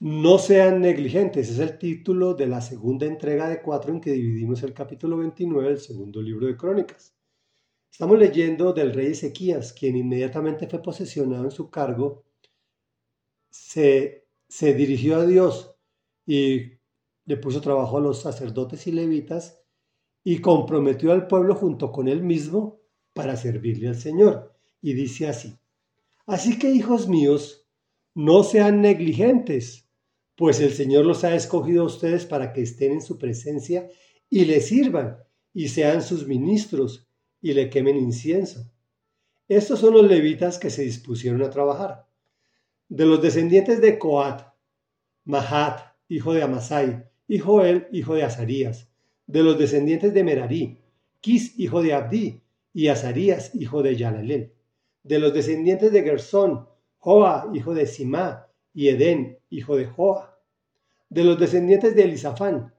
No sean negligentes, es el título de la segunda entrega de cuatro en que dividimos el capítulo 29 del segundo libro de Crónicas. Estamos leyendo del rey Ezequías, quien inmediatamente fue posesionado en su cargo, se, se dirigió a Dios y le puso trabajo a los sacerdotes y levitas y comprometió al pueblo junto con él mismo para servirle al Señor. Y dice así, así que hijos míos, no sean negligentes pues el Señor los ha escogido a ustedes para que estén en su presencia y le sirvan y sean sus ministros y le quemen incienso. Estos son los levitas que se dispusieron a trabajar. De los descendientes de Coat, Mahat, hijo de Amasai, y Joel, hijo de Azarías. De los descendientes de Merarí, Kis, hijo de Abdi, y Azarías, hijo de Yalalel. De los descendientes de Gersón, Joa, hijo de Simá, y Edén, hijo de Joa. De los descendientes de Elisafán,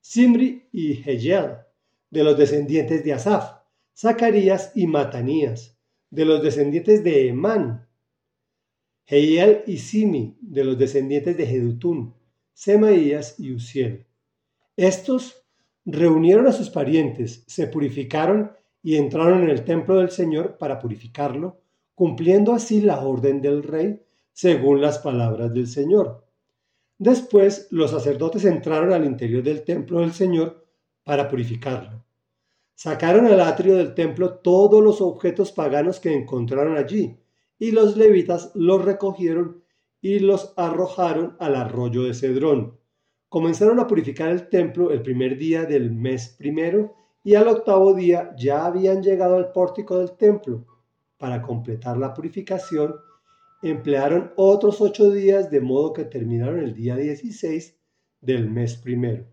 Simri y Heyel. De los descendientes de Asaf, Zacarías y Matanías. De los descendientes de Emán, Heyel y Simi. De los descendientes de Jedutún, Semaías y Uziel. Estos reunieron a sus parientes, se purificaron y entraron en el templo del Señor para purificarlo, cumpliendo así la orden del rey según las palabras del Señor. Después los sacerdotes entraron al interior del templo del Señor para purificarlo. Sacaron al atrio del templo todos los objetos paganos que encontraron allí, y los levitas los recogieron y los arrojaron al arroyo de Cedrón. Comenzaron a purificar el templo el primer día del mes primero, y al octavo día ya habían llegado al pórtico del templo. Para completar la purificación, emplearon otros ocho días de modo que terminaron el día 16 del mes primero.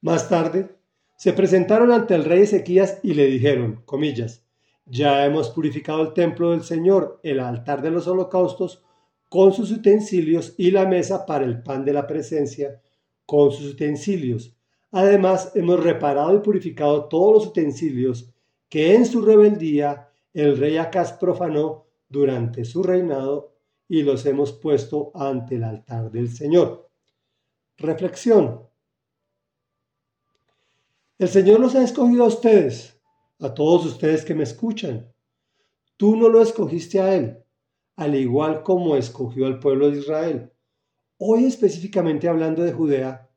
Más tarde, se presentaron ante el rey Ezequías y le dijeron, comillas, ya hemos purificado el templo del Señor, el altar de los holocaustos, con sus utensilios y la mesa para el pan de la presencia, con sus utensilios. Además, hemos reparado y purificado todos los utensilios que en su rebeldía el rey Acaz profanó durante su reinado y los hemos puesto ante el altar del Señor. Reflexión. El Señor los ha escogido a ustedes, a todos ustedes que me escuchan. Tú no lo escogiste a Él, al igual como escogió al pueblo de Israel. Hoy específicamente hablando de Judea,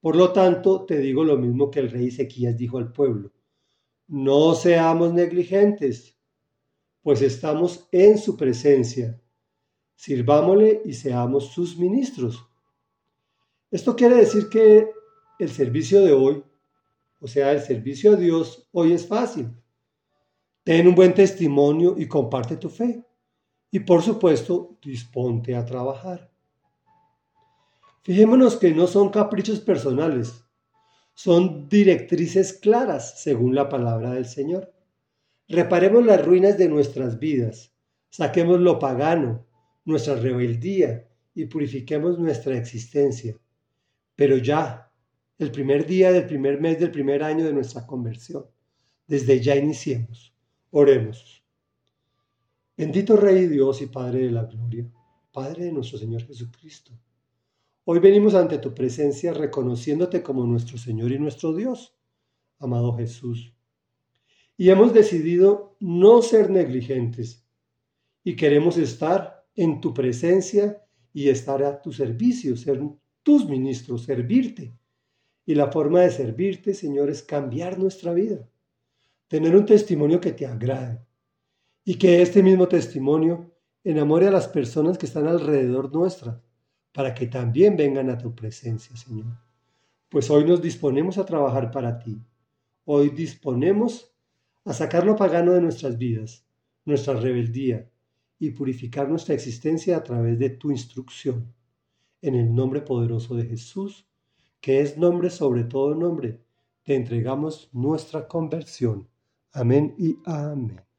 por lo tanto te digo lo mismo que el rey Ezequías dijo al pueblo. No seamos negligentes, pues estamos en su presencia. Sirvámosle y seamos sus ministros. Esto quiere decir que el servicio de hoy, o sea, el servicio a Dios, hoy es fácil. Ten un buen testimonio y comparte tu fe. Y por supuesto, disponte a trabajar. Fijémonos que no son caprichos personales, son directrices claras según la palabra del Señor. Reparemos las ruinas de nuestras vidas, saquemos lo pagano, nuestra rebeldía y purifiquemos nuestra existencia. Pero ya, el primer día del primer mes del primer año de nuestra conversión, desde ya iniciemos. Oremos. Bendito Rey Dios y Padre de la Gloria, Padre de nuestro Señor Jesucristo. Hoy venimos ante tu presencia reconociéndote como nuestro Señor y nuestro Dios, amado Jesús y hemos decidido no ser negligentes y queremos estar en tu presencia y estar a tu servicio, ser tus ministros, servirte. Y la forma de servirte, Señor, es cambiar nuestra vida, tener un testimonio que te agrade y que este mismo testimonio enamore a las personas que están alrededor nuestra, para que también vengan a tu presencia, Señor. Pues hoy nos disponemos a trabajar para ti. Hoy disponemos a sacar lo pagano de nuestras vidas, nuestra rebeldía, y purificar nuestra existencia a través de tu instrucción. En el nombre poderoso de Jesús, que es nombre sobre todo nombre, te entregamos nuestra conversión. Amén y amén.